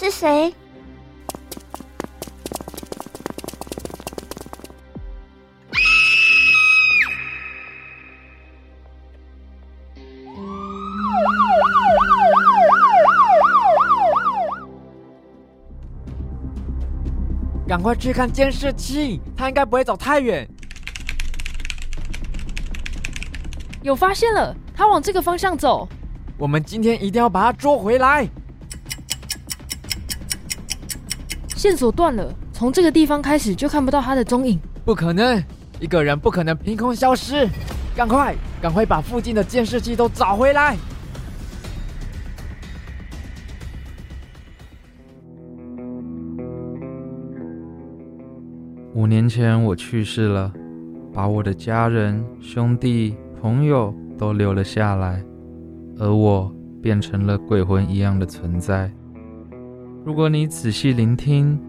是是谁？赶快去看监视器，他应该不会走太远。有发现了，他往这个方向走。我们今天一定要把他捉回来。线索断了，从这个地方开始就看不到他的踪影。不可能，一个人不可能凭空消失。赶快，赶快把附近的监视器都找回来。五年前我去世了，把我的家人、兄弟、朋友都留了下来，而我变成了鬼魂一样的存在。如果你仔细聆听，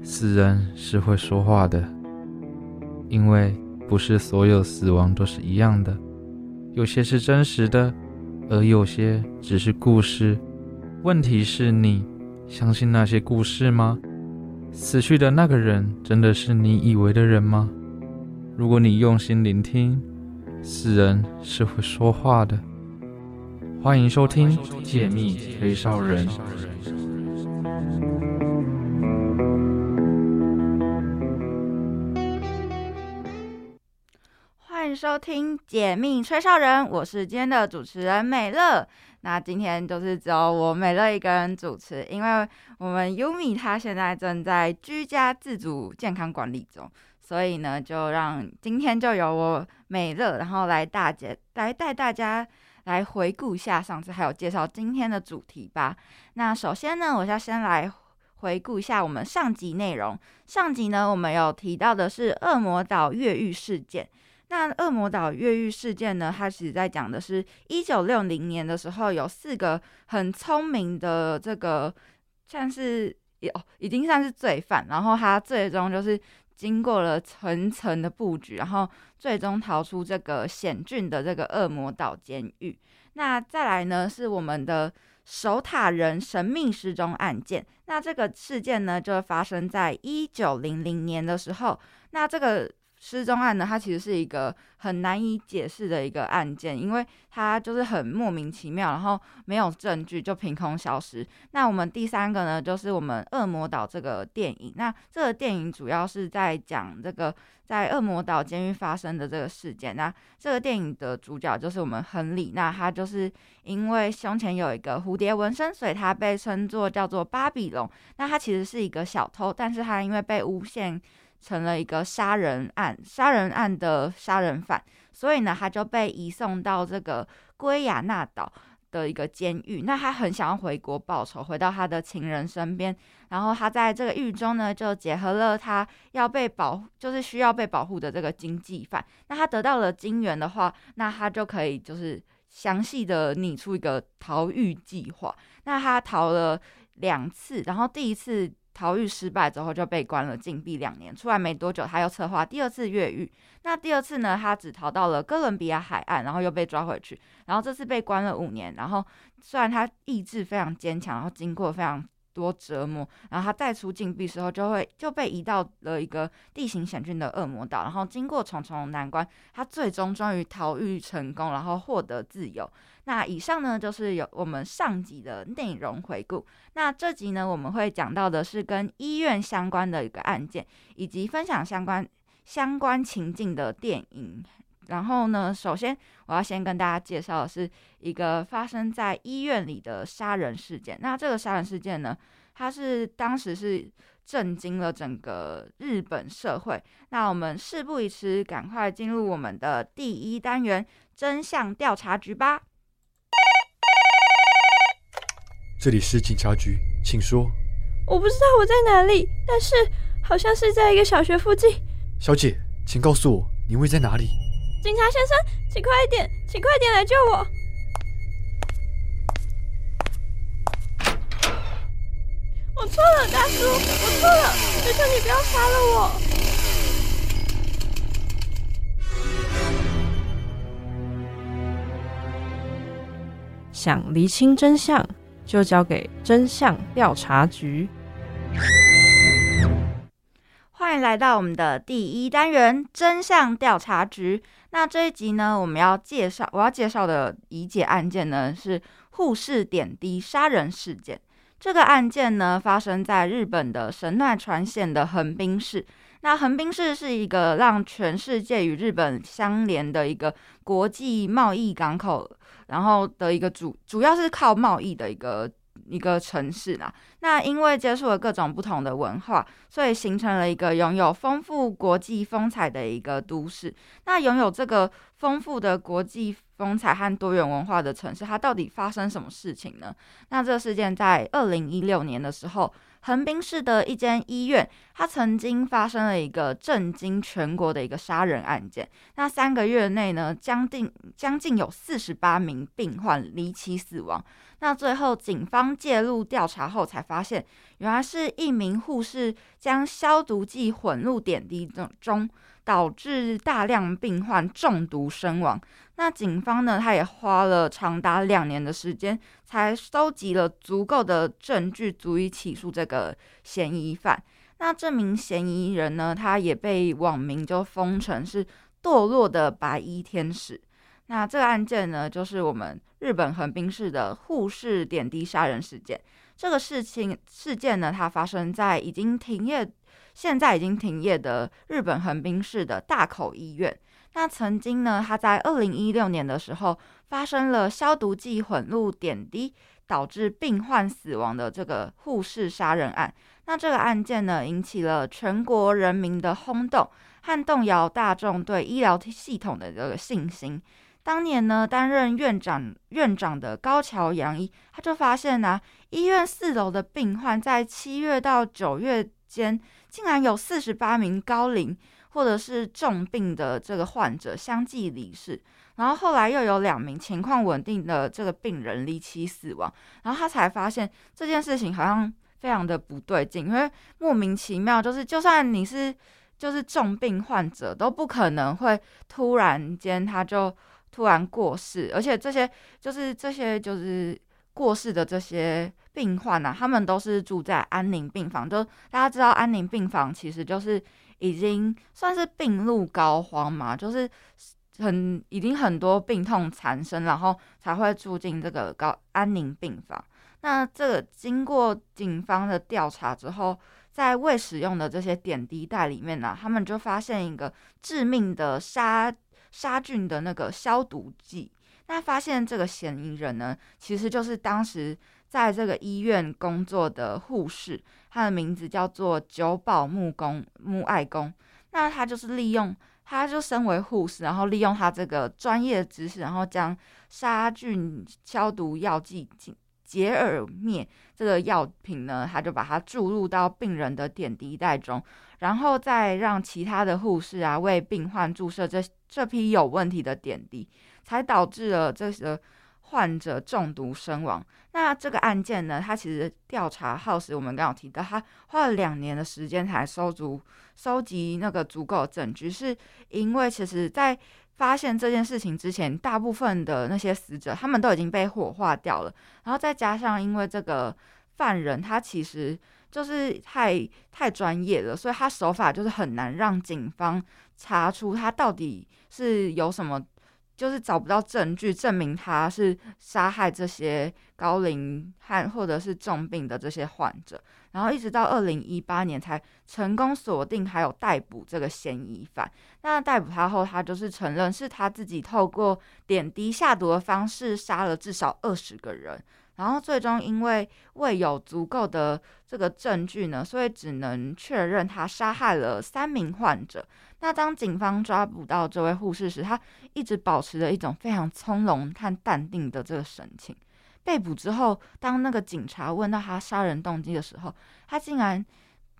死人是会说话的，因为不是所有死亡都是一样的，有些是真实的，而有些只是故事。问题是你相信那些故事吗？死去的那个人真的是你以为的人吗？如果你用心聆听，死人是会说话的。欢迎收听《解密黑哨人》。欢迎收听《解密吹哨人》，我是今天的主持人美乐。那今天就是只有我美乐一个人主持，因为我们 Umi 他现在正在居家自主健康管理中，所以呢，就让今天就由我美乐，然后来大姐来带大家来回顾一下上次，还有介绍今天的主题吧。那首先呢，我要先来回顾一下我们上集内容。上集呢，我们有提到的是恶魔岛越狱事件。那恶魔岛越狱事件呢？它其实在讲的是，一九六零年的时候，有四个很聪明的这个，算是有已经算是罪犯，然后他最终就是经过了层层的布局，然后最终逃出这个险峻的这个恶魔岛监狱。那再来呢，是我们的守塔人神秘失踪案件。那这个事件呢，就发生在一九零零年的时候。那这个。失踪案呢，它其实是一个很难以解释的一个案件，因为它就是很莫名其妙，然后没有证据就凭空消失。那我们第三个呢，就是我们《恶魔岛》这个电影。那这个电影主要是在讲这个在恶魔岛监狱发生的这个事件。那这个电影的主角就是我们亨利，那他就是因为胸前有一个蝴蝶纹身，所以他被称作叫做巴比龙。那他其实是一个小偷，但是他因为被诬陷。成了一个杀人案，杀人案的杀人犯，所以呢，他就被移送到这个圭亚那岛的一个监狱。那他很想要回国报仇，回到他的情人身边。然后他在这个狱中呢，就结合了他要被保，就是需要被保护的这个经济犯。那他得到了金元的话，那他就可以就是详细的拟出一个逃狱计划。那他逃了两次，然后第一次。逃狱失败之后就被关了禁闭两年，出来没多久他又策划第二次越狱。那第二次呢，他只逃到了哥伦比亚海岸，然后又被抓回去。然后这次被关了五年。然后虽然他意志非常坚强，然后经过非常。多折磨，然后他再出禁闭时候，就会就被移到了一个地形险峻的恶魔岛，然后经过重重难关，他最终终于逃狱成功，然后获得自由。那以上呢，就是有我们上集的内容回顾。那这集呢，我们会讲到的是跟医院相关的一个案件，以及分享相关相关情境的电影。然后呢，首先我要先跟大家介绍的是一个发生在医院里的杀人事件。那这个杀人事件呢，它是当时是震惊了整个日本社会。那我们事不宜迟，赶快进入我们的第一单元——真相调查局吧。这里是警察局，请说。我不知道我在哪里，但是好像是在一个小学附近。小姐，请告诉我你位在哪里。警察先生，请快一点，请快点来救我！我错了，大叔，我错了，求求你不要杀了我！想厘清真相，就交给真相调查局。欢迎来到我们的第一单元真相调查局。那这一集呢，我们要介绍我要介绍的疑解案件呢是护士点滴杀人事件。这个案件呢发生在日本的神奈川县的横滨市。那横滨市是一个让全世界与日本相连的一个国际贸易港口，然后的一个主主要是靠贸易的一个。一个城市啦，那因为接触了各种不同的文化，所以形成了一个拥有丰富国际风采的一个都市。那拥有这个丰富的国际风采和多元文化的城市，它到底发生什么事情呢？那这个事件在二零一六年的时候。横滨市的一间医院，它曾经发生了一个震惊全国的一个杀人案件。那三个月内呢，将近将近有四十八名病患离奇死亡。那最后警方介入调查后，才发现原来是一名护士将消毒剂混入点滴中中。导致大量病患中毒身亡。那警方呢？他也花了长达两年的时间，才收集了足够的证据，足以起诉这个嫌疑犯。那这名嫌疑人呢？他也被网民就封成是堕落的白衣天使。那这个案件呢，就是我们日本横滨市的护士点滴杀人事件。这个事情事件呢，它发生在已经停业。现在已经停业的日本横滨市的大口医院，那曾经呢，他在二零一六年的时候发生了消毒剂混入点滴，导致病患死亡的这个护士杀人案。那这个案件呢，引起了全国人民的轰动，和动摇大众对医疗系统的这个信心。当年呢，担任院长院长的高桥洋一，他就发现呢，医院四楼的病患在七月到九月间。竟然有四十八名高龄或者是重病的这个患者相继离世，然后后来又有两名情况稳定的这个病人离奇死亡，然后他才发现这件事情好像非常的不对劲，因为莫名其妙，就是就算你是就是重病患者，都不可能会突然间他就突然过世，而且这些就是这些就是过世的这些。病患呐，他们都是住在安宁病房。就大家知道，安宁病房其实就是已经算是病入膏肓嘛，就是很已经很多病痛缠身，然后才会住进这个高安宁病房。那这个经过警方的调查之后，在未使用的这些点滴袋里面呢，他们就发现一个致命的杀杀菌的那个消毒剂。那发现这个嫌疑人呢，其实就是当时。在这个医院工作的护士，她的名字叫做久保木工木爱工。那她就是利用，她就身为护士，然后利用她这个专业知识，然后将杀菌消毒药剂杰尔灭这个药品呢，他就把它注入到病人的点滴袋中，然后再让其他的护士啊为病患注射这这批有问题的点滴，才导致了这个。患者中毒身亡。那这个案件呢？他其实调查耗时，我们刚刚提到，他花了两年的时间才收足、收集那个足够的证据。是因为其实，在发现这件事情之前，大部分的那些死者他们都已经被火化掉了。然后再加上，因为这个犯人他其实就是太太专业了，所以他手法就是很难让警方查出他到底是有什么。就是找不到证据证明他是杀害这些高龄和或者是重病的这些患者，然后一直到二零一八年才成功锁定还有逮捕这个嫌疑犯。那逮捕他后，他就是承认是他自己透过点滴下毒的方式杀了至少二十个人。然后最终因为未有足够的这个证据呢，所以只能确认他杀害了三名患者。那当警方抓捕到这位护士时，他一直保持着一种非常从容和淡定的这个神情。被捕之后，当那个警察问到他杀人动机的时候，他竟然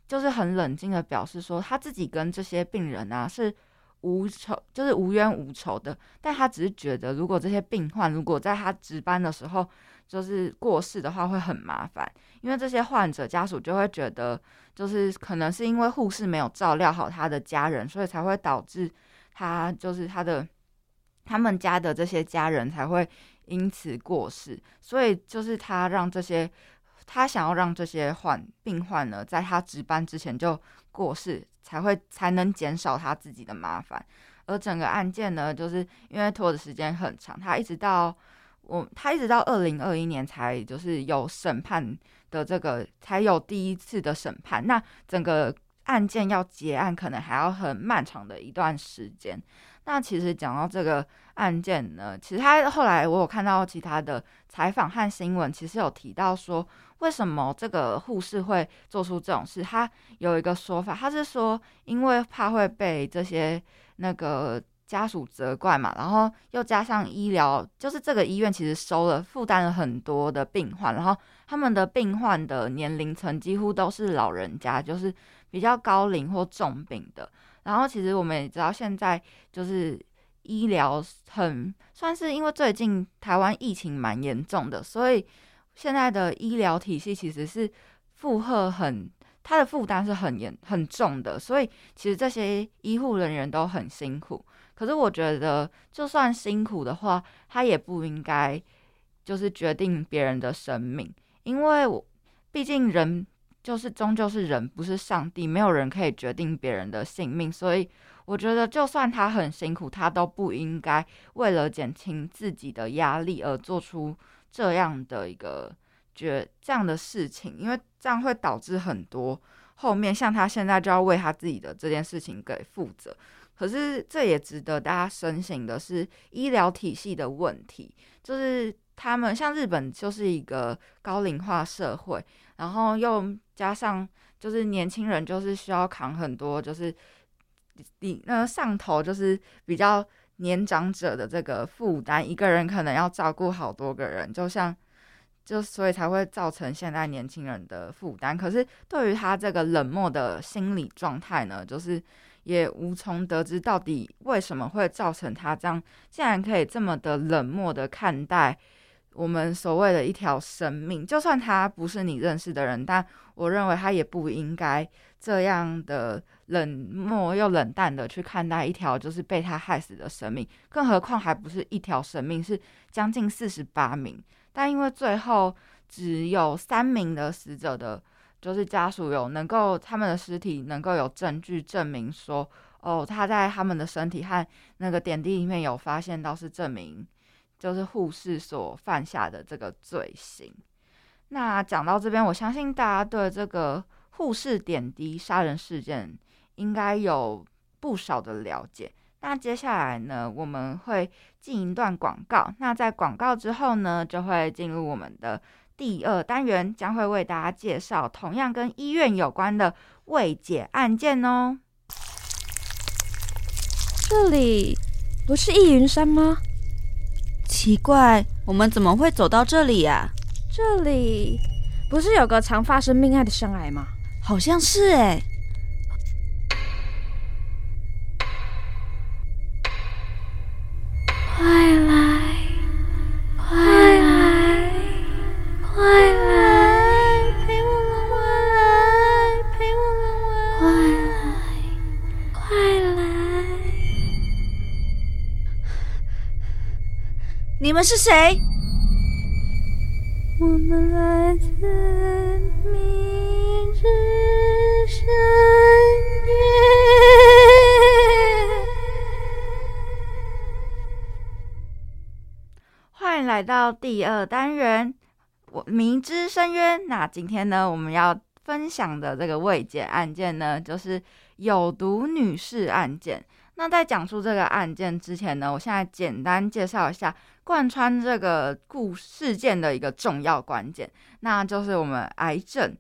就是很冷静的表示说，他自己跟这些病人啊是无仇，就是无冤无仇的。但他只是觉得，如果这些病患如果在他值班的时候，就是过世的话会很麻烦，因为这些患者家属就会觉得，就是可能是因为护士没有照料好他的家人，所以才会导致他就是他的他们家的这些家人才会因此过世，所以就是他让这些他想要让这些患病患呢，在他值班之前就过世，才会才能减少他自己的麻烦。而整个案件呢，就是因为拖的时间很长，他一直到我他一直到二零二一年才就是有审判的这个才有第一次的审判，那整个案件要结案可能还要很漫长的一段时间。那其实讲到这个案件呢，其实他后来我有看到其他的采访和新闻，其实有提到说，为什么这个护士会做出这种事？他有一个说法，他是说，因为怕会被这些那个家属责怪嘛，然后又加上医疗，就是这个医院其实收了负担了很多的病患，然后他们的病患的年龄层几乎都是老人家，就是比较高龄或重病的。然后其实我们也知道，现在就是医疗很算是因为最近台湾疫情蛮严重的，所以现在的医疗体系其实是负荷很，它的负担是很严很重的。所以其实这些医护人员都很辛苦。可是我觉得，就算辛苦的话，他也不应该就是决定别人的生命，因为我毕竟人。就是终究是人，不是上帝，没有人可以决定别人的性命，所以我觉得，就算他很辛苦，他都不应该为了减轻自己的压力而做出这样的一个决这样的事情，因为这样会导致很多后面像他现在就要为他自己的这件事情给负责。可是这也值得大家深省的是医疗体系的问题，就是他们像日本就是一个高龄化社会。然后又加上，就是年轻人就是需要扛很多，就是你那上头就是比较年长者的这个负担，一个人可能要照顾好多个人，就像就所以才会造成现在年轻人的负担。可是对于他这个冷漠的心理状态呢，就是也无从得知到底为什么会造成他这样，竟然可以这么的冷漠的看待。我们所谓的一条生命，就算他不是你认识的人，但我认为他也不应该这样的冷漠又冷淡的去看待一条就是被他害死的生命。更何况还不是一条生命，是将近四十八名。但因为最后只有三名的死者的，就是家属有能够他们的尸体能够有证据证明说，哦，他在他们的身体和那个点滴里面有发现到是证明。就是护士所犯下的这个罪行。那讲到这边，我相信大家对这个护士点滴杀人事件应该有不少的了解。那接下来呢，我们会进一段广告。那在广告之后呢，就会进入我们的第二单元，将会为大家介绍同样跟医院有关的未解案件哦。这里不是易云山吗？奇怪，我们怎么会走到这里呀？这里不是有个常发生命案的深癌吗？好像是哎。快你们是谁？我们来自明日深渊。欢迎来到第二单元，我明知深渊。那今天呢，我们要分享的这个未解案件呢，就是有毒女士案件。那在讲述这个案件之前呢，我现在简单介绍一下贯穿这个故事件的一个重要关键，那就是我们癌症。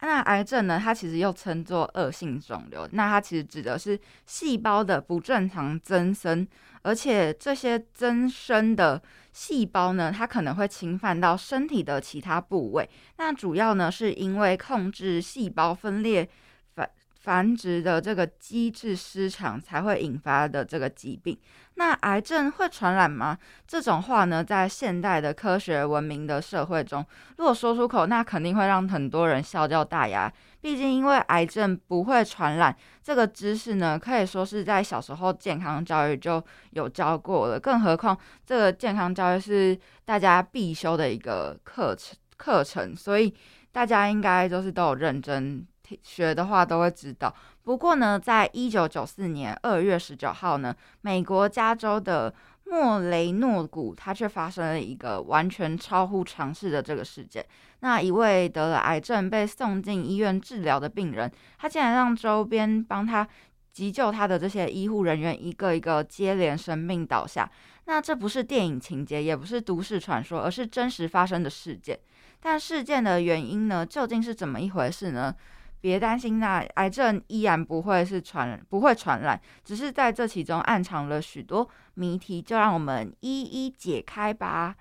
那癌症呢，它其实又称作恶性肿瘤，那它其实指的是细胞的不正常增生，而且这些增生的细胞呢，它可能会侵犯到身体的其他部位。那主要呢，是因为控制细胞分裂反。繁殖的这个机制失常才会引发的这个疾病。那癌症会传染吗？这种话呢，在现代的科学文明的社会中，如果说出口，那肯定会让很多人笑掉大牙。毕竟，因为癌症不会传染这个知识呢，可以说是在小时候健康教育就有教过了。更何况，这个健康教育是大家必修的一个课程课程，所以大家应该就是都有认真学的话，都会知道。不过呢，在一九九四年二月十九号呢，美国加州的莫雷诺谷，它却发生了一个完全超乎常识的这个事件。那一位得了癌症被送进医院治疗的病人，他竟然让周边帮他急救他的这些医护人员一个一个接连生病倒下。那这不是电影情节，也不是都市传说，而是真实发生的事件。但事件的原因呢，究竟是怎么一回事呢？别担心，那癌症依然不会是传，不会传染，只是在这其中暗藏了许多谜题，就让我们一一解开吧。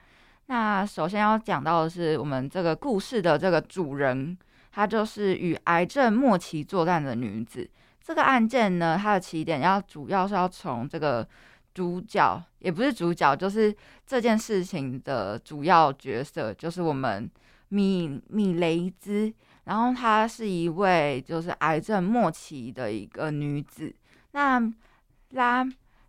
那首先要讲到的是，我们这个故事的这个主人，她就是与癌症末期作战的女子。这个案件呢，它的起点要主要是要从这个主角，也不是主角，就是这件事情的主要角色，就是我们米米雷兹。然后她是一位就是癌症末期的一个女子。那拉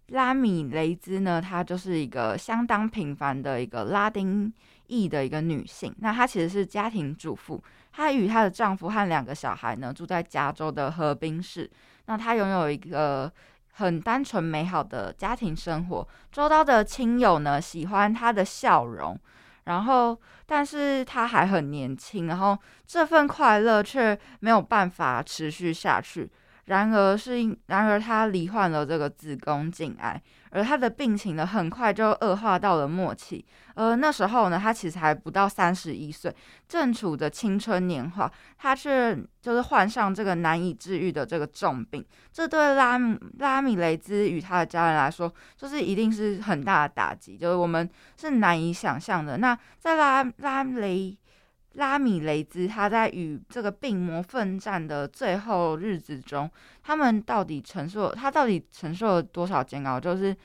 拉米雷兹呢，她就是一个相当平凡的一个拉丁裔的一个女性。那她其实是家庭主妇，她与她的丈夫和两个小孩呢住在加州的河滨市。那她拥有一个很单纯美好的家庭生活，周遭的亲友呢喜欢她的笑容。然后，但是他还很年轻，然后这份快乐却没有办法持续下去。然而是，然而他罹患了这个子宫颈癌，而他的病情呢，很快就恶化到了末期。而那时候呢，他其实还不到三十一岁，正处着青春年华，他却就是患上这个难以治愈的这个重病。这对拉拉米雷兹与他的家人来说，就是一定是很大的打击，就是我们是难以想象的。那在拉拉雷。拉米雷兹他在与这个病魔奋战的最后日子中，他们到底承受他到底承受了多少煎熬？就是，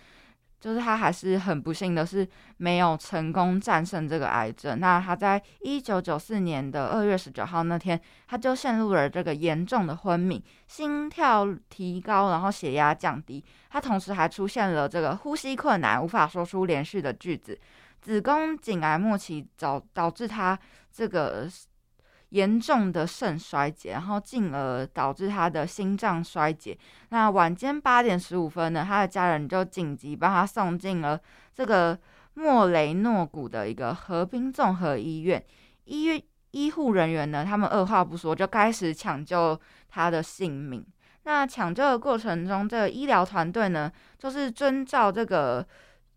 就是他还是很不幸的是没有成功战胜这个癌症。那他在一九九四年的二月十九号那天，他就陷入了这个严重的昏迷，心跳提高，然后血压降低。他同时还出现了这个呼吸困难，无法说出连续的句子。子宫颈癌末期导导致他这个严重的肾衰竭，然后进而导致他的心脏衰竭。那晚间八点十五分呢，他的家人就紧急把他送进了这个莫雷诺谷的一个河滨综合医院。医院医护人员呢，他们二话不说就开始抢救他的性命。那抢救的过程中，这个医疗团队呢，就是遵照这个。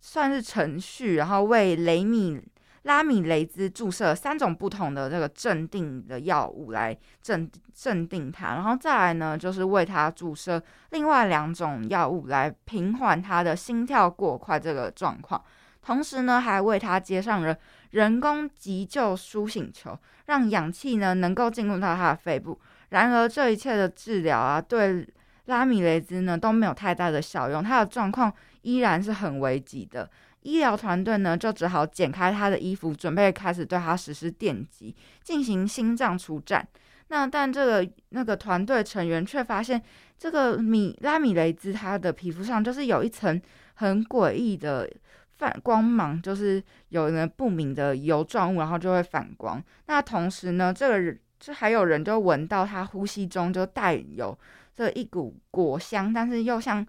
算是程序，然后为雷米拉米雷兹注射三种不同的这个镇定的药物来镇镇定他，然后再来呢，就是为他注射另外两种药物来平缓他的心跳过快这个状况，同时呢，还为他接上了人工急救苏醒球，让氧气呢能够进入到他的肺部。然而，这一切的治疗啊，对拉米雷兹呢都没有太大的效用，他的状况。依然是很危急的，医疗团队呢就只好剪开他的衣服，准备开始对他实施电击，进行心脏除颤。那但这个那个团队成员却发现，这个米拉米雷兹他的皮肤上就是有一层很诡异的反光芒，就是有人不明的油状物，然后就会反光。那同时呢，这个人这还有人就闻到他呼吸中就带有这一股果香，但是又像。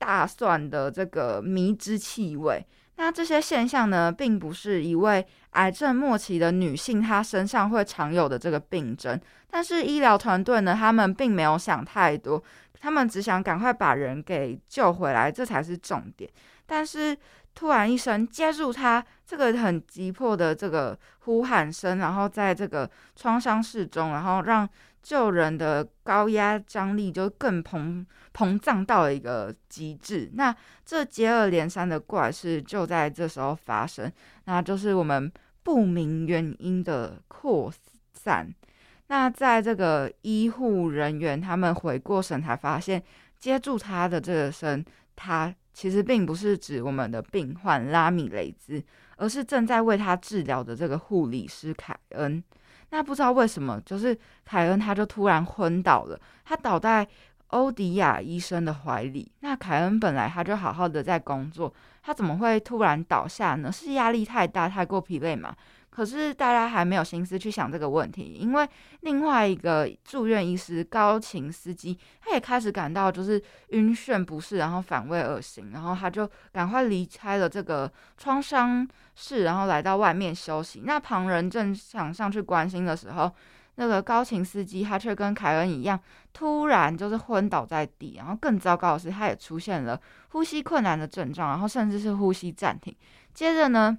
大蒜的这个迷之气味，那这些现象呢，并不是一位癌症末期的女性她身上会常有的这个病症。但是医疗团队呢，他们并没有想太多，他们只想赶快把人给救回来，这才是重点。但是突然一声接住他这个很急迫的这个呼喊声，然后在这个创伤室中，然后让。救人的高压张力就更膨膨胀到了一个极致，那这接二连三的怪事就在这时候发生，那就是我们不明原因的扩散。那在这个医护人员他们回过神才发现，接住他的这个身，他其实并不是指我们的病患拉米雷兹，而是正在为他治疗的这个护理师凯恩。那不知道为什么，就是凯恩他就突然昏倒了，他倒在欧迪亚医生的怀里。那凯恩本来他就好好的在工作，他怎么会突然倒下呢？是压力太大，太过疲累吗？可是大家还没有心思去想这个问题，因为另外一个住院医师高琴司机，他也开始感到就是晕眩不适，然后反胃恶心，然后他就赶快离开了这个创伤室，然后来到外面休息。那旁人正想上去关心的时候，那个高琴司机他却跟凯恩一样，突然就是昏倒在地，然后更糟糕的是，他也出现了呼吸困难的症状，然后甚至是呼吸暂停。接着呢？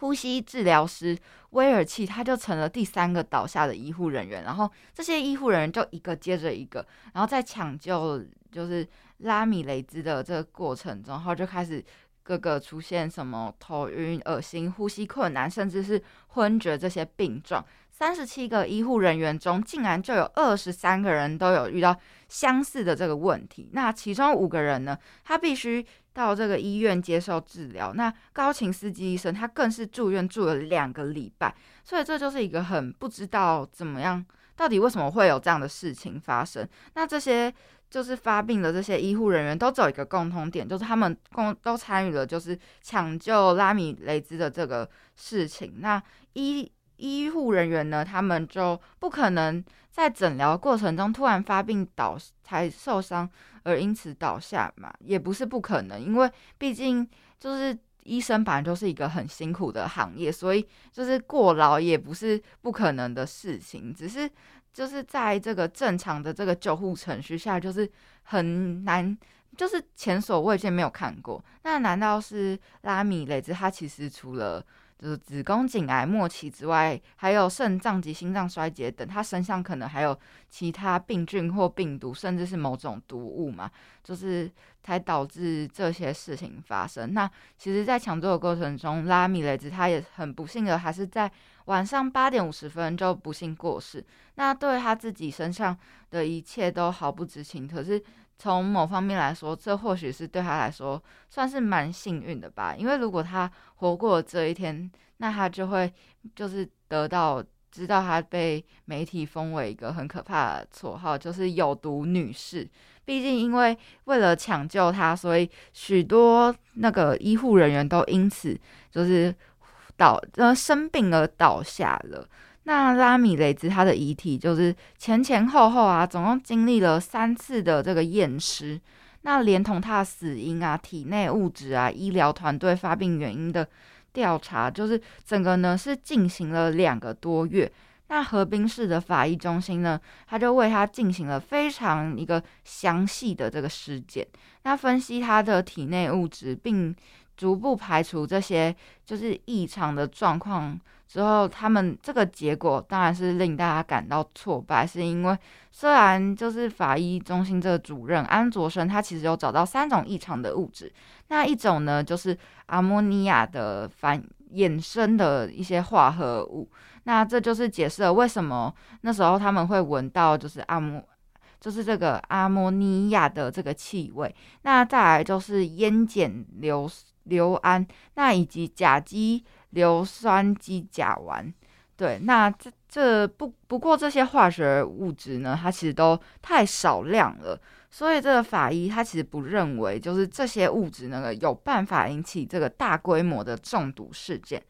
呼吸治疗师威尔契，他就成了第三个倒下的医护人员，然后这些医护人员就一个接着一个，然后在抢救就是拉米雷兹的这个过程中，然后就开始各个出现什么头晕、恶心、呼吸困难，甚至是昏厥这些病状。三十七个医护人员中，竟然就有二十三个人都有遇到相似的这个问题。那其中五个人呢，他必须到这个医院接受治疗。那高琴斯基医生他更是住院住了两个礼拜。所以这就是一个很不知道怎么样，到底为什么会有这样的事情发生。那这些就是发病的这些医护人员都只有一个共同点，就是他们共都参与了就是抢救拉米雷兹的这个事情。那医医护人员呢，他们就不可能在诊疗过程中突然发病倒才受伤，而因此倒下嘛，也不是不可能，因为毕竟就是医生本来就是一个很辛苦的行业，所以就是过劳也不是不可能的事情，只是就是在这个正常的这个救护程序下，就是很难，就是前所未见，没有看过。那难道是拉米雷兹他其实除了？就是子宫颈癌末期之外，还有肾脏及心脏衰竭等，他身上可能还有其他病菌或病毒，甚至是某种毒物嘛，就是才导致这些事情发生。那其实，在抢救的过程中，拉米雷兹他也很不幸的，还是在晚上八点五十分就不幸过世。那对他自己身上的一切都毫不知情，可是。从某方面来说，这或许是对他来说算是蛮幸运的吧。因为如果他活过这一天，那他就会就是得到知道他被媒体封为一个很可怕的绰号，就是有毒女士。毕竟因为为了抢救他，所以许多那个医护人员都因此就是倒呃生病而倒下了。那拉米雷兹他的遗体就是前前后后啊，总共经历了三次的这个验尸，那连同他的死因啊、体内物质啊、医疗团队发病原因的调查，就是整个呢是进行了两个多月。那河滨市的法医中心呢，他就为他进行了非常一个详细的这个尸检，那分析他的体内物质，并逐步排除这些就是异常的状况。之后，他们这个结果当然是令大家感到挫败，是因为虽然就是法医中心这个主任安卓生，他其实有找到三种异常的物质，那一种呢就是阿莫尼亚的反衍生的一些化合物，那这就是解释了为什么那时候他们会闻到就是阿莫，就是这个阿莫尼亚的这个气味，那再来就是烟碱硫硫胺，那以及甲基。硫酸基甲烷，对，那这这不不过这些化学物质呢，它其实都太少量了，所以这个法医他其实不认为就是这些物质那个有办法引起这个大规模的中毒事件，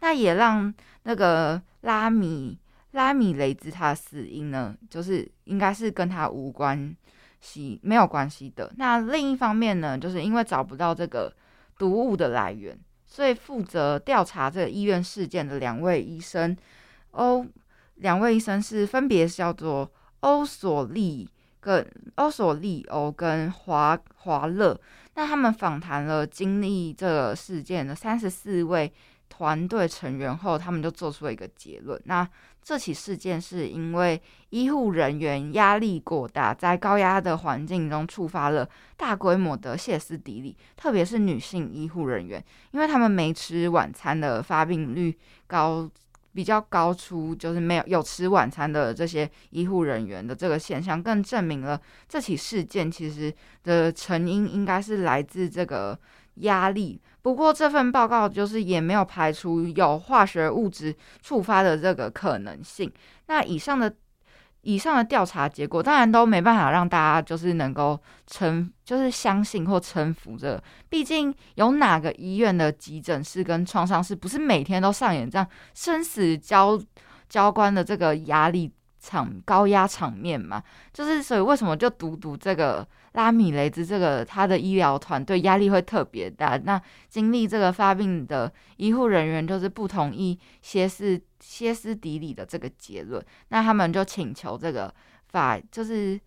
那也让那个拉米拉米雷兹他的死因呢，就是应该是跟他无关系没有关系的。那另一方面呢，就是因为找不到这个毒物的来源。所以负责调查这个医院事件的两位医生，欧两位医生是分别叫做欧索利跟欧索利欧跟华华勒。那他们访谈了经历这个事件的三十四位团队成员后，他们就做出了一个结论。那这起事件是因为医护人员压力过大，在高压的环境中触发了大规模的歇斯底里，特别是女性医护人员，因为他们没吃晚餐的发病率高，比较高出就是没有有吃晚餐的这些医护人员的这个现象，更证明了这起事件其实的成因应该是来自这个压力。不过这份报告就是也没有排除有化学物质触发的这个可能性。那以上的。以上的调查结果当然都没办法让大家就是能够臣，就是相信或臣服这。毕竟有哪个医院的急诊室跟创伤室不是每天都上演这样生死交交关的这个压力场高压场面嘛？就是所以为什么就读读这个？拉米雷兹这个他的医疗团队压力会特别大，那经历这个发病的医护人员就是不同意歇斯歇斯底里的这个结论，那他们就请求这个法就是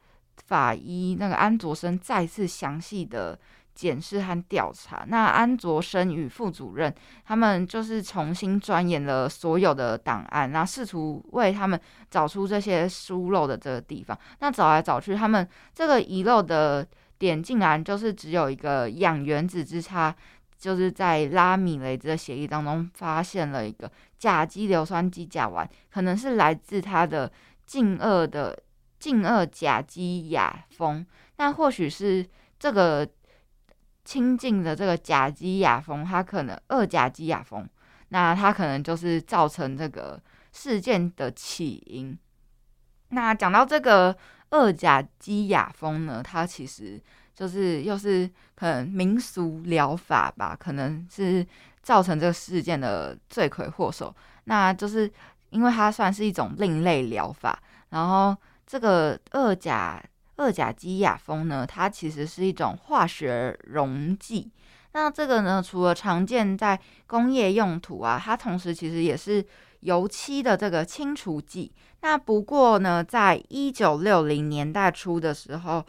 法医那个安卓生再次详细的检视和调查。那安卓生与副主任他们就是重新钻研了所有的档案，然后试图为他们找出这些疏漏的这个地方。那找来找去，他们这个遗漏的。点竟然就是只有一个氧原子之差，就是在拉米雷兹的协议当中发现了一个甲基硫酸基甲烷，可能是来自它的近二的近二甲基亚峰。那或许是这个亲近的这个甲基亚峰，它可能二甲基亚峰，那它可能就是造成这个事件的起因。那讲到这个。二甲基亚峰呢，它其实就是又是可能民俗疗法吧，可能是造成这个事件的罪魁祸首。那就是因为它算是一种另类疗法，然后这个二甲二甲基亚砜呢，它其实是一种化学溶剂。那这个呢，除了常见在工业用途啊，它同时其实也是。油漆的这个清除剂，那不过呢，在一九六零年代初的时候，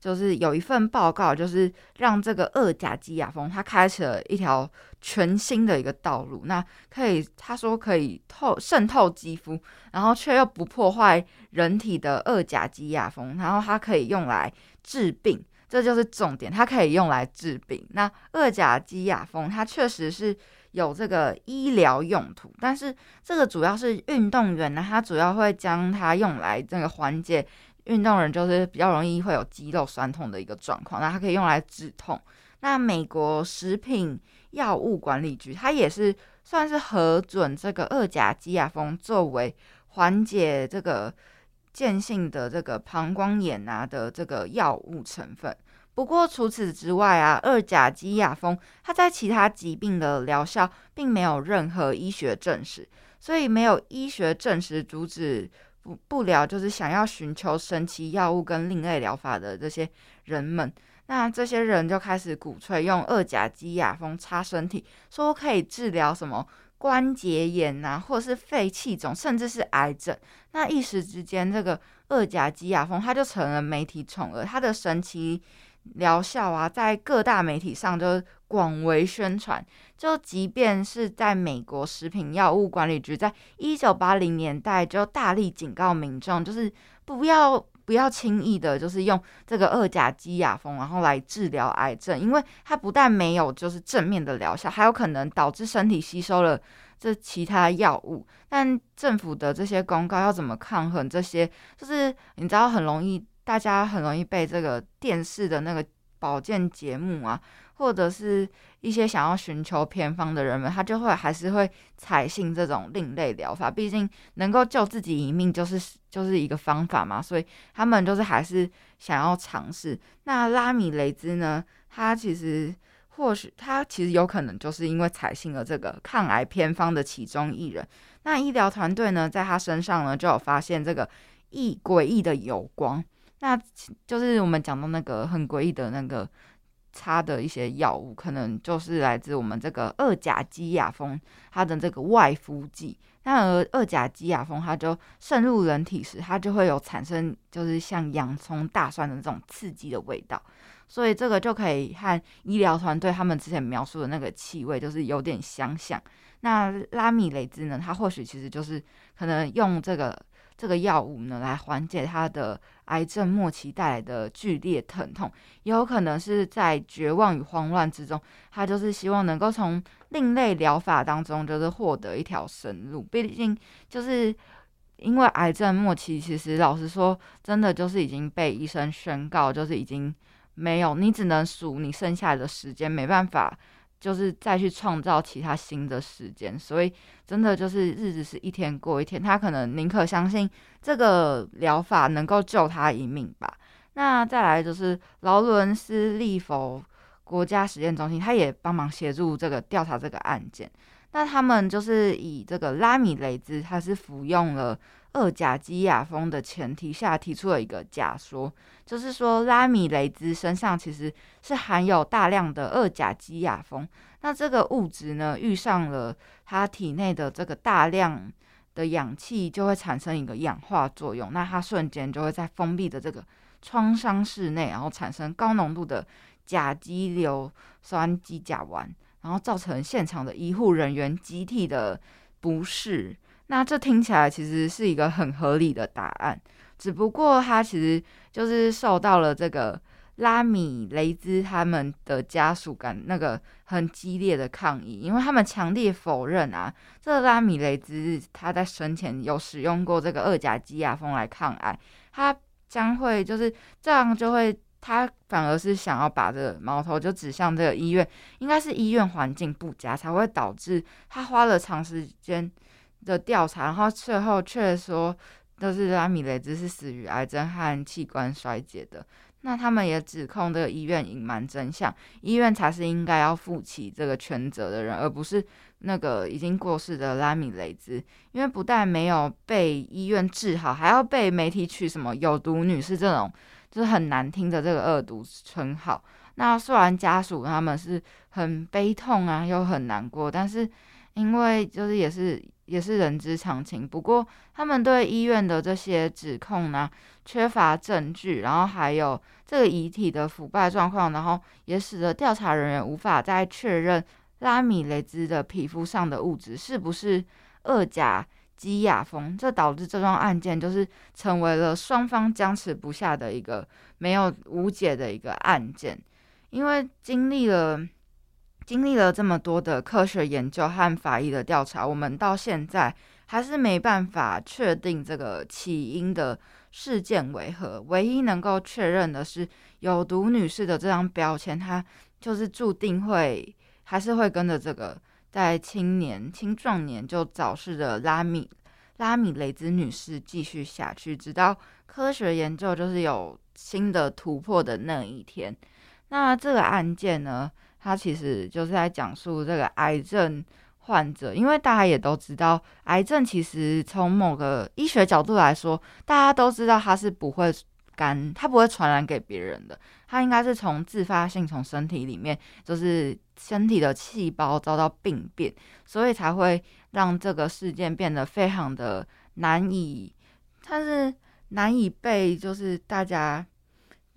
就是有一份报告，就是让这个二甲基亚峰它开启了一条全新的一个道路。那可以，他说可以透渗透肌肤，然后却又不破坏人体的二甲基亚峰，然后它可以用来治病，这就是重点，它可以用来治病。那二甲基亚峰它确实是。有这个医疗用途，但是这个主要是运动员呢，他主要会将它用来这个缓解运动人就是比较容易会有肌肉酸痛的一个状况，那它可以用来止痛。那美国食品药物管理局它也是算是核准这个二甲基亚峰作为缓解这个间性的这个膀胱炎啊的这个药物成分。不过除此之外啊，二甲基亚峰它在其他疾病的疗效并没有任何医学证实，所以没有医学证实阻止不不了，就是想要寻求神奇药物跟另类疗法的这些人们，那这些人就开始鼓吹用二甲基亚砜擦身体，说可以治疗什么关节炎呐，或者是肺气肿，甚至是癌症。那一时之间，这个二甲基亚砜它就成了媒体宠儿，它的神奇。疗效啊，在各大媒体上就广为宣传。就即便是在美国食品药物管理局，在一九八零年代就大力警告民众，就是不要不要轻易的，就是用这个二甲基亚峰，然后来治疗癌症，因为它不但没有就是正面的疗效，还有可能导致身体吸收了这其他药物。但政府的这些公告要怎么抗衡这些？就是你知道，很容易。大家很容易被这个电视的那个保健节目啊，或者是一些想要寻求偏方的人们，他就会还是会采信这种另类疗法。毕竟能够救自己一命，就是就是一个方法嘛，所以他们就是还是想要尝试。那拉米雷兹呢？他其实或许他其实有可能就是因为采信了这个抗癌偏方的其中一人。那医疗团队呢，在他身上呢就有发现这个异诡异的油光。那就是我们讲到那个很诡异的那个擦的一些药物，可能就是来自我们这个二甲基亚峰它的这个外敷剂。那而二甲基亚峰它就渗入人体时，它就会有产生就是像洋葱、大蒜的这种刺激的味道，所以这个就可以和医疗团队他们之前描述的那个气味就是有点相像。那拉米雷兹呢，它或许其实就是可能用这个。这个药物呢，来缓解他的癌症末期带来的剧烈疼痛，也有可能是在绝望与慌乱之中，他就是希望能够从另类疗法当中，就是获得一条生路。毕竟就是因为癌症末期，其实老实说，真的就是已经被医生宣告，就是已经没有，你只能数你剩下的时间，没办法。就是再去创造其他新的时间，所以真的就是日子是一天过一天。他可能宁可相信这个疗法能够救他一命吧。那再来就是劳伦斯利佛国家实验中心，他也帮忙协助这个调查这个案件。那他们就是以这个拉米雷兹，他是服用了。二甲基亚峰的前提下提出了一个假说，就是说拉米雷兹身上其实是含有大量的二甲基亚峰。那这个物质呢，遇上了他体内的这个大量的氧气，就会产生一个氧化作用。那它瞬间就会在封闭的这个创伤室内，然后产生高浓度的甲基硫酸基甲烷，然后造成现场的医护人员集体的不适。那这听起来其实是一个很合理的答案，只不过他其实就是受到了这个拉米雷兹他们的家属感那个很激烈的抗议，因为他们强烈否认啊，这个拉米雷兹他在生前有使用过这个二甲基亚峰来抗癌，他将会就是这样就会，他反而是想要把这个矛头就指向这个医院，应该是医院环境不佳才会导致他花了长时间。的调查，然后最后却说都是拉米雷兹是死于癌症和器官衰竭的。那他们也指控这个医院隐瞒真相，医院才是应该要负起这个全责的人，而不是那个已经过世的拉米雷兹。因为不但没有被医院治好，还要被媒体取什么有毒女士这种就是很难听的这个恶毒称号。那虽然家属他们是很悲痛啊，又很难过，但是因为就是也是。也是人之常情，不过他们对医院的这些指控呢，缺乏证据，然后还有这个遗体的腐败状况，然后也使得调查人员无法再确认拉米雷兹的皮肤上的物质是不是二甲基亚峰，这导致这桩案件就是成为了双方僵持不下的一个没有无解的一个案件，因为经历了。经历了这么多的科学研究和法医的调查，我们到现在还是没办法确定这个起因的事件为何。唯一能够确认的是，有毒女士的这张标签，它就是注定会还是会跟着这个在青年、青壮年就早逝的拉米拉米雷兹女士继续下去，直到科学研究就是有新的突破的那一天。那这个案件呢？他其实就是在讲述这个癌症患者，因为大家也都知道，癌症其实从某个医学角度来说，大家都知道它是不会干，它不会传染给别人的，它应该是从自发性从身体里面，就是身体的细胞遭到病变，所以才会让这个事件变得非常的难以，它是难以被就是大家。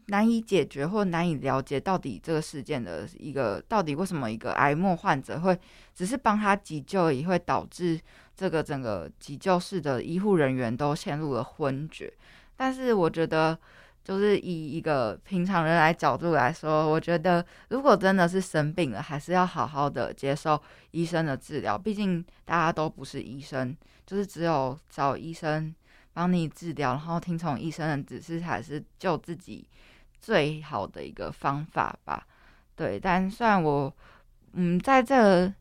难以解决或难以了解到底这个事件的一个到底为什么一个癌末患者会只是帮他急救，也会导致这个整个急救室的医护人员都陷入了昏厥。但是我觉得，就是以一个平常人来角度来说，我觉得如果真的是生病了，还是要好好的接受医生的治疗。毕竟大家都不是医生，就是只有找医生帮你治疗，然后听从医生的指示，才是救自己。最好的一个方法吧，对。但虽然我，嗯，在这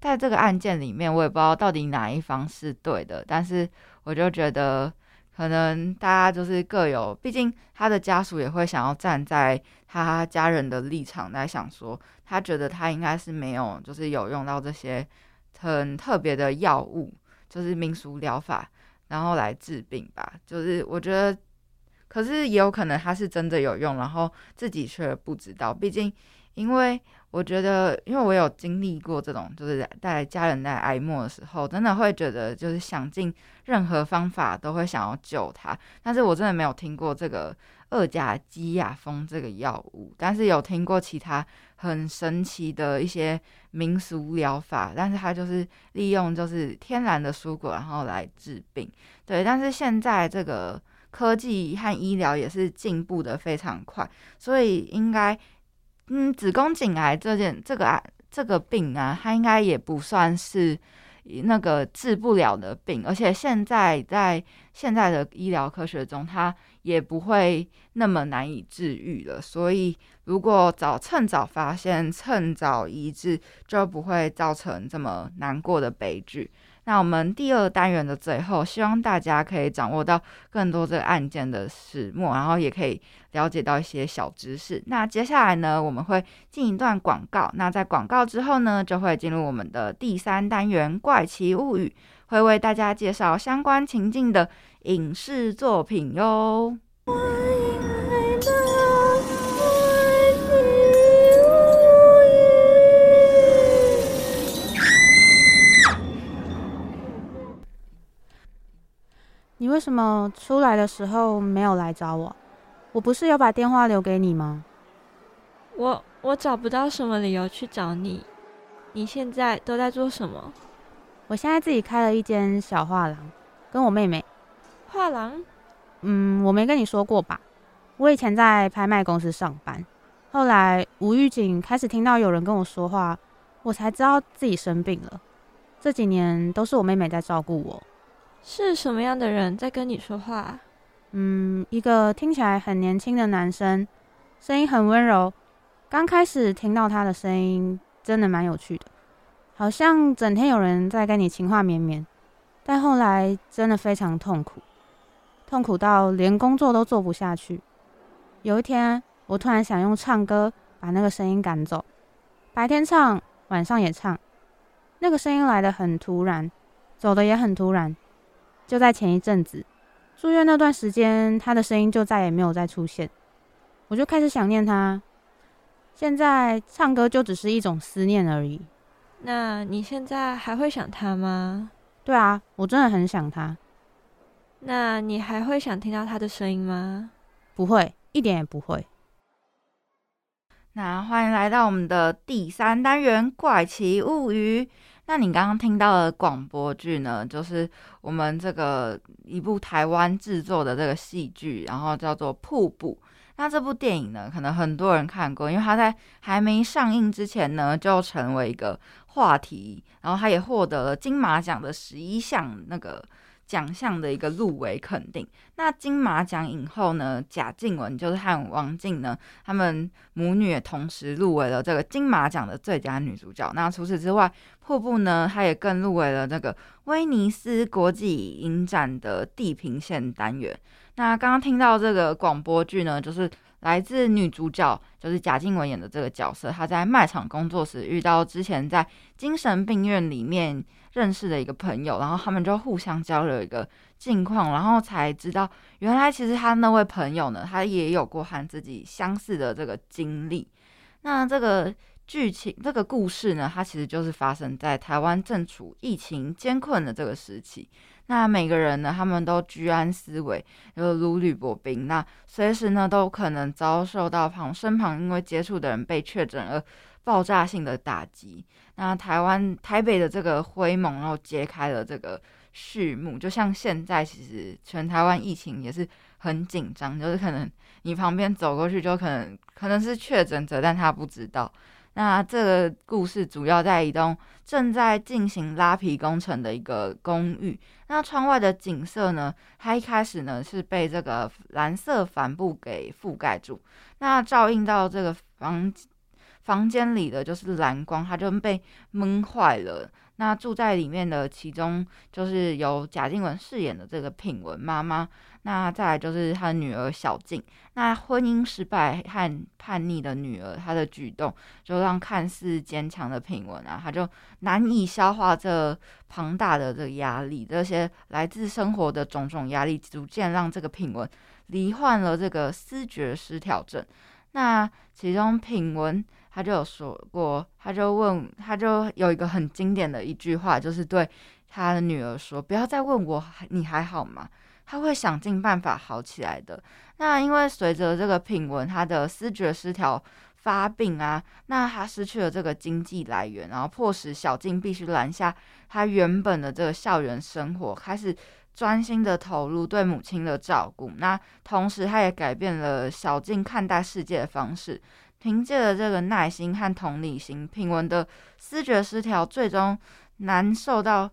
在这个案件里面，我也不知道到底哪一方是对的。但是我就觉得，可能大家就是各有，毕竟他的家属也会想要站在他家人的立场来想，说他觉得他应该是没有，就是有用到这些很特别的药物，就是民俗疗法，然后来治病吧。就是我觉得。可是也有可能他是真的有用，然后自己却不知道。毕竟，因为我觉得，因为我有经历过这种，就是带家人在哀默的时候，真的会觉得就是想尽任何方法都会想要救他。但是我真的没有听过这个二甲基亚峰这个药物，但是有听过其他很神奇的一些民俗疗法，但是它就是利用就是天然的蔬果然后来治病。对，但是现在这个科技和医疗也是进步的非常快，所以应该。嗯，子宫颈癌这件这个癌这个病啊，它应该也不算是那个治不了的病，而且现在在现在的医疗科学中，它也不会那么难以治愈了。所以，如果早趁早发现、趁早医治，就不会造成这么难过的悲剧。那我们第二单元的最后，希望大家可以掌握到更多这个案件的始末，然后也可以了解到一些小知识。那接下来呢，我们会进一段广告。那在广告之后呢，就会进入我们的第三单元《怪奇物语》，会为大家介绍相关情境的影视作品哟。什么出来的时候没有来找我？我不是有把电话留给你吗？我我找不到什么理由去找你。你现在都在做什么？我现在自己开了一间小画廊，跟我妹妹。画廊？嗯，我没跟你说过吧？我以前在拍卖公司上班，后来无预警开始听到有人跟我说话，我才知道自己生病了。这几年都是我妹妹在照顾我。是什么样的人在跟你说话？嗯，一个听起来很年轻的男生，声音很温柔。刚开始听到他的声音，真的蛮有趣的，好像整天有人在跟你情话绵绵。但后来真的非常痛苦，痛苦到连工作都做不下去。有一天，我突然想用唱歌把那个声音赶走，白天唱，晚上也唱。那个声音来的很突然，走的也很突然。就在前一阵子住院那段时间，他的声音就再也没有再出现，我就开始想念他。现在唱歌就只是一种思念而已。那你现在还会想他吗？对啊，我真的很想他。那你还会想听到他的声音吗？不会，一点也不会。那欢迎来到我们的第三单元《怪奇物语》。那你刚刚听到的广播剧呢，就是我们这个一部台湾制作的这个戏剧，然后叫做《瀑布》。那这部电影呢，可能很多人看过，因为它在还没上映之前呢，就成为一个话题，然后它也获得了金马奖的十一项那个。奖项的一个入围肯定。那金马奖影后呢？贾静雯就是和王静呢，他们母女也同时入围了这个金马奖的最佳女主角。那除此之外，瀑布呢，它也更入围了这个威尼斯国际影展的地平线单元。那刚刚听到这个广播剧呢，就是来自女主角，就是贾静雯演的这个角色，她在卖场工作时遇到之前在精神病院里面。认识的一个朋友，然后他们就互相交流一个近况，然后才知道原来其实他那位朋友呢，他也有过和自己相似的这个经历。那这个剧情、这个故事呢，它其实就是发生在台湾正处疫情艰困的这个时期。那每个人呢，他们都居安思危，就如履薄冰。那随时呢，都可能遭受到旁身旁因为接触的人被确诊而。爆炸性的打击，那台湾台北的这个灰蒙，然后揭开了这个序幕。就像现在，其实全台湾疫情也是很紧张，就是可能你旁边走过去，就可能可能是确诊者，但他不知道。那这个故事主要在一栋正在进行拉皮工程的一个公寓。那窗外的景色呢，它一开始呢是被这个蓝色帆布给覆盖住，那照映到这个房。房间里的就是蓝光，它就被闷坏了。那住在里面的，其中就是由贾静雯饰演的这个品文妈妈。那再来就是她的女儿小静。那婚姻失败和叛逆的女儿，她的举动就让看似坚强的品文啊，她就难以消化这庞大的这个压力。这些来自生活的种种压力，逐渐让这个品文罹患了这个思觉失调症。那其中品文他就有说过，他就问，他就有一个很经典的一句话，就是对他的女儿说：“不要再问我你还好吗？”他会想尽办法好起来的。那因为随着这个品文他的思觉失调发病啊，那他失去了这个经济来源，然后迫使小静必须拦下他原本的这个校园生活，开始专心的投入对母亲的照顾。那同时，他也改变了小静看待世界的方式。凭借着这个耐心和同理心，品文的思觉失调最终难受到。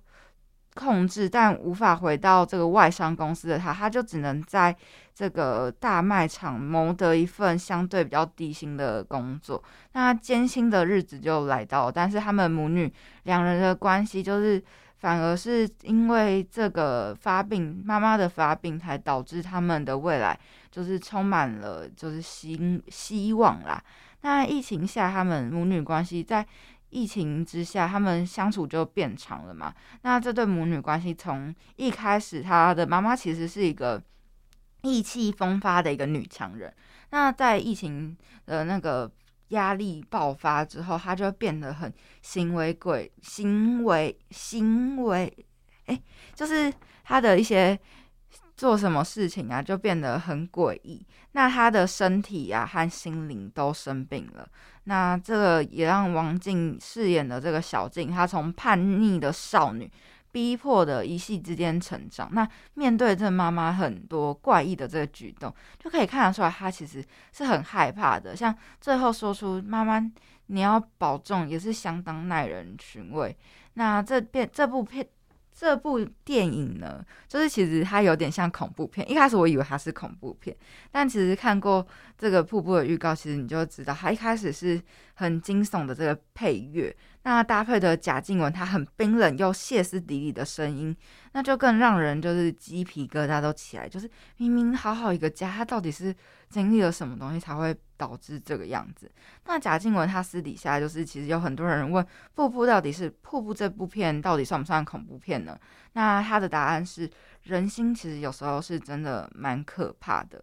控制，但无法回到这个外商公司的他，他就只能在这个大卖场谋得一份相对比较低薪的工作。那艰辛的日子就来到，但是他们母女两人的关系，就是反而是因为这个发病，妈妈的发病，才导致他们的未来就是充满了就是希希望啦。那疫情下，他们母女关系在。疫情之下，他们相处就变长了嘛。那这对母女关系从一开始，她的妈妈其实是一个意气风发的一个女强人。那在疫情的那个压力爆发之后，他就变得很行为鬼，行为行为，哎，就是他的一些。做什么事情啊，就变得很诡异。那他的身体啊和心灵都生病了。那这个也让王静饰演的这个小静，她从叛逆的少女，逼迫的一系之间成长。那面对这妈妈很多怪异的这个举动，就可以看得出来，她其实是很害怕的。像最后说出“妈妈，你要保重”，也是相当耐人寻味。那这片这部片。这部电影呢，就是其实它有点像恐怖片。一开始我以为它是恐怖片，但其实看过这个瀑布的预告，其实你就知道，它一开始是很惊悚的这个配乐。那搭配的贾静雯，她很冰冷又歇斯底里的声音，那就更让人就是鸡皮疙瘩都起来。就是明明好好一个家，她到底是经历了什么东西才会导致这个样子？那贾静雯她私底下就是，其实有很多人问《瀑布》到底是《瀑布》这部片到底算不算恐怖片呢？那她的答案是，人心其实有时候是真的蛮可怕的。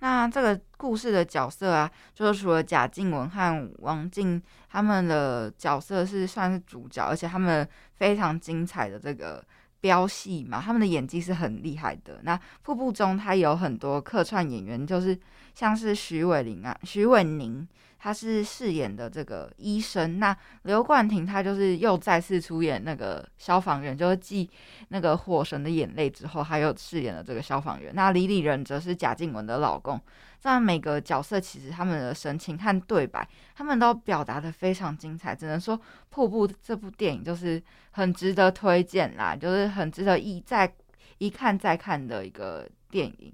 那这个故事的角色啊，就是除了贾静雯和王静他们的角色是算是主角，而且他们非常精彩的这个飙戏嘛，他们的演技是很厉害的。那瀑布中他有很多客串演员，就是像是徐伟林啊、徐伟宁。他是饰演的这个医生，那刘冠廷他就是又再次出演那个消防员，就是继那个《火神的眼泪》之后，他又饰演了这个消防员。那李李仁则是贾静雯的老公。这样每个角色其实他们的神情和对白，他们都表达的非常精彩。只能说《瀑布》这部电影就是很值得推荐啦，就是很值得一再一看再看的一个电影。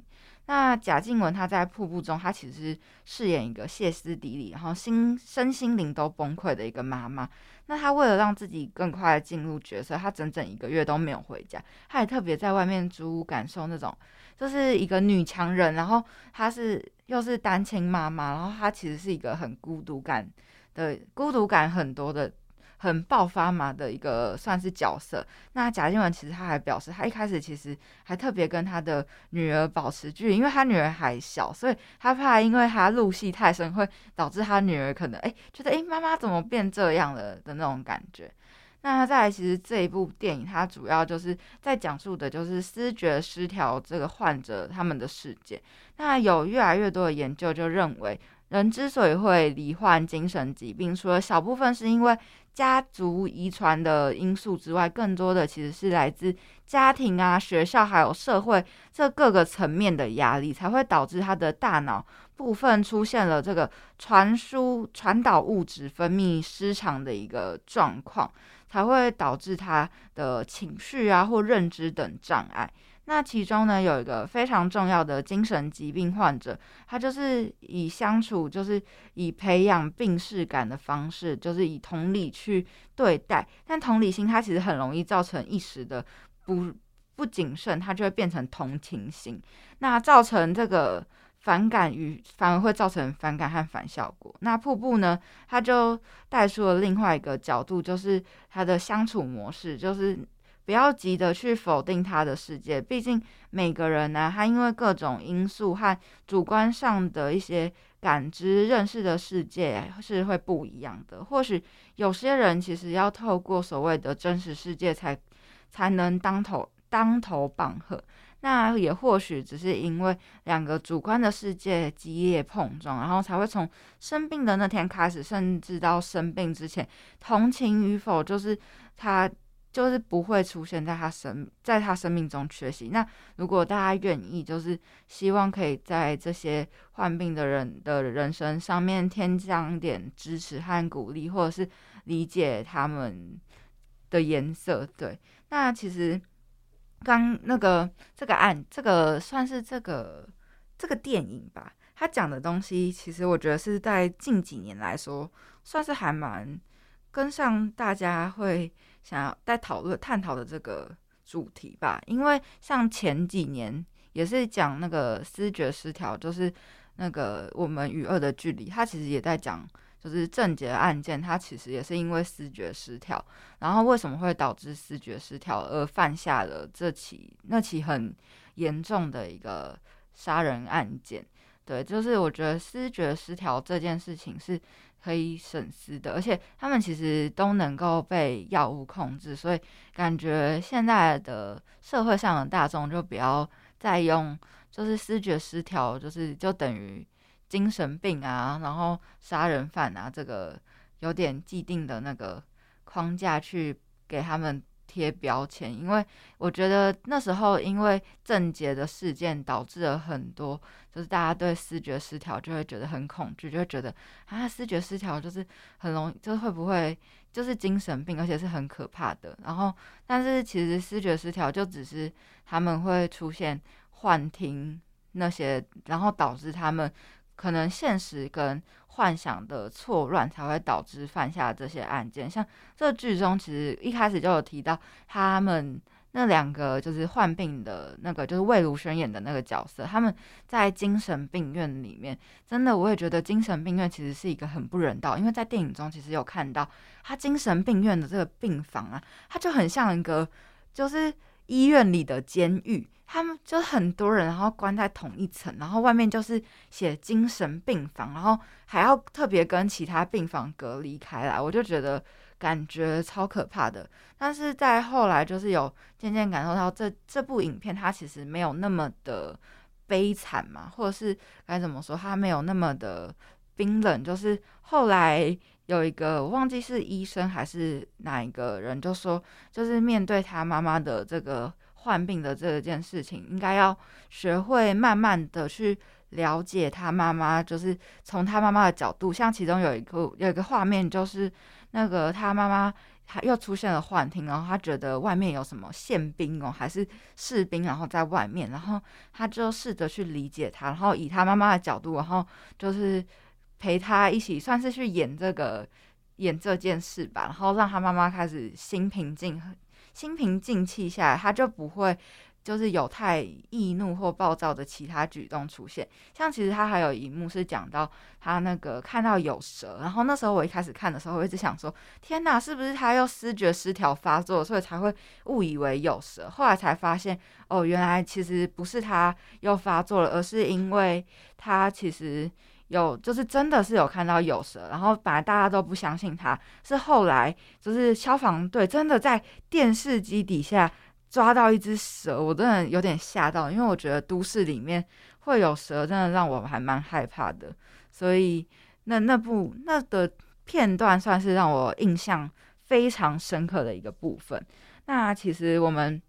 那贾静雯她在瀑布中，她其实饰演一个歇斯底里，然后心身心灵都崩溃的一个妈妈。那她为了让自己更快的进入角色，她整整一个月都没有回家，她也特别在外面租屋，感受那种就是一个女强人，然后她是又是单亲妈妈，然后她其实是一个很孤独感的孤独感很多的。很爆发嘛的一个算是角色。那贾静雯其实她还表示，她一开始其实还特别跟她的女儿保持距离，因为她女儿还小，所以她怕因为她入戏太深，会导致她女儿可能哎觉得哎妈妈怎么变这样了的那种感觉。那再来，其实这一部电影它主要就是在讲述的就是思觉失调这个患者他们的世界。那有越来越多的研究就认为。人之所以会罹患精神疾病，除了小部分是因为家族遗传的因素之外，更多的其实是来自家庭啊、学校还有社会这各个层面的压力，才会导致他的大脑部分出现了这个传输传导物质分泌失常的一个状况，才会导致他的情绪啊或认知等障碍。那其中呢，有一个非常重要的精神疾病患者，他就是以相处，就是以培养病视感的方式，就是以同理去对待。但同理心，它其实很容易造成一时的不不谨慎，它就会变成同情心，那造成这个反感与反而会造成反感和反效果。那瀑布呢，它就带出了另外一个角度，就是它的相处模式，就是。不要急着去否定他的世界，毕竟每个人呢，他因为各种因素和主观上的一些感知认识的世界是会不一样的。或许有些人其实要透过所谓的真实世界才才能当头当头棒喝。那也或许只是因为两个主观的世界激烈碰撞，然后才会从生病的那天开始，甚至到生病之前，同情与否就是他就是不会出现在他生在他生命中缺席。那如果大家愿意，就是希望可以在这些患病的人的人生上面添加点支持和鼓励，或者是理解他们的颜色。对，那其实。刚那个这个案，这个算是这个这个电影吧。他讲的东西，其实我觉得是在近几年来说，算是还蛮跟上大家会想要在讨论探讨的这个主题吧。因为像前几年也是讲那个思觉失调，就是那个我们与恶的距离，他其实也在讲。就是症结案件，他其实也是因为视觉失调，然后为什么会导致视觉失调而犯下了这起那起很严重的一个杀人案件？对，就是我觉得视觉失调这件事情是可以省思的，而且他们其实都能够被药物控制，所以感觉现在的社会上的大众就不要再用就是视觉失调，就是就等于。精神病啊，然后杀人犯啊，这个有点既定的那个框架去给他们贴标签，因为我觉得那时候因为症结的事件导致了很多，就是大家对视觉失调就会觉得很恐惧，就会觉得啊，视觉失调就是很容易，就是会不会就是精神病，而且是很可怕的。然后，但是其实视觉失调就只是他们会出现幻听那些，然后导致他们。可能现实跟幻想的错乱才会导致犯下这些案件。像这剧中，其实一开始就有提到他们那两个就是患病的那个，就是魏如萱演的那个角色，他们在精神病院里面，真的我也觉得精神病院其实是一个很不人道，因为在电影中其实有看到他精神病院的这个病房啊，它就很像一个就是医院里的监狱。他们就很多人，然后关在同一层，然后外面就是写精神病房，然后还要特别跟其他病房隔离开来，我就觉得感觉超可怕的。但是在后来，就是有渐渐感受到这这部影片它其实没有那么的悲惨嘛，或者是该怎么说，它没有那么的冰冷。就是后来有一个我忘记是医生还是哪一个人，就说就是面对他妈妈的这个。患病的这件事情，应该要学会慢慢的去了解他妈妈，就是从他妈妈的角度。像其中有一个有一个画面，就是那个他妈妈他又出现了幻听，然后他觉得外面有什么宪兵哦，还是士兵，然后在外面，然后他就试着去理解他，然后以他妈妈的角度，然后就是陪他一起，算是去演这个演这件事吧，然后让他妈妈开始心平静。心平静气下来，他就不会就是有太易怒或暴躁的其他举动出现。像其实他还有一幕是讲到他那个看到有蛇，然后那时候我一开始看的时候，我一直想说：天哪，是不是他又失觉失调发作，所以才会误以为有蛇？后来才发现，哦，原来其实不是他又发作了，而是因为他其实。有，就是真的是有看到有蛇，然后本来大家都不相信他，是后来就是消防队真的在电视机底下抓到一只蛇，我真的有点吓到，因为我觉得都市里面会有蛇，真的让我还蛮害怕的，所以那那部那的片段算是让我印象非常深刻的一个部分。那其实我们。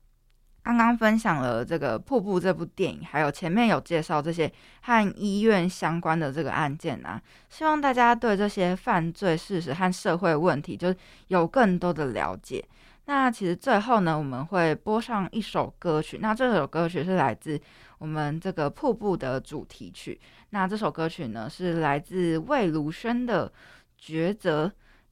刚刚分享了这个《瀑布》这部电影，还有前面有介绍这些和医院相关的这个案件啊，希望大家对这些犯罪事实和社会问题就有更多的了解。那其实最后呢，我们会播上一首歌曲，那这首歌曲是来自我们这个《瀑布》的主题曲。那这首歌曲呢，是来自魏如萱的《抉择》。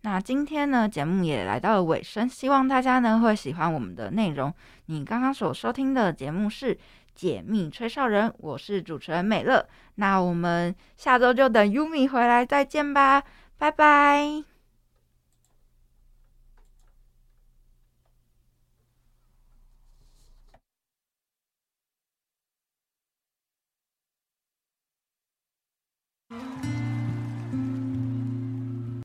那今天呢，节目也来到了尾声，希望大家呢会喜欢我们的内容。你刚刚所收听的节目是《解密吹哨人》，我是主持人美乐。那我们下周就等 Yumi 回来再见吧，拜拜。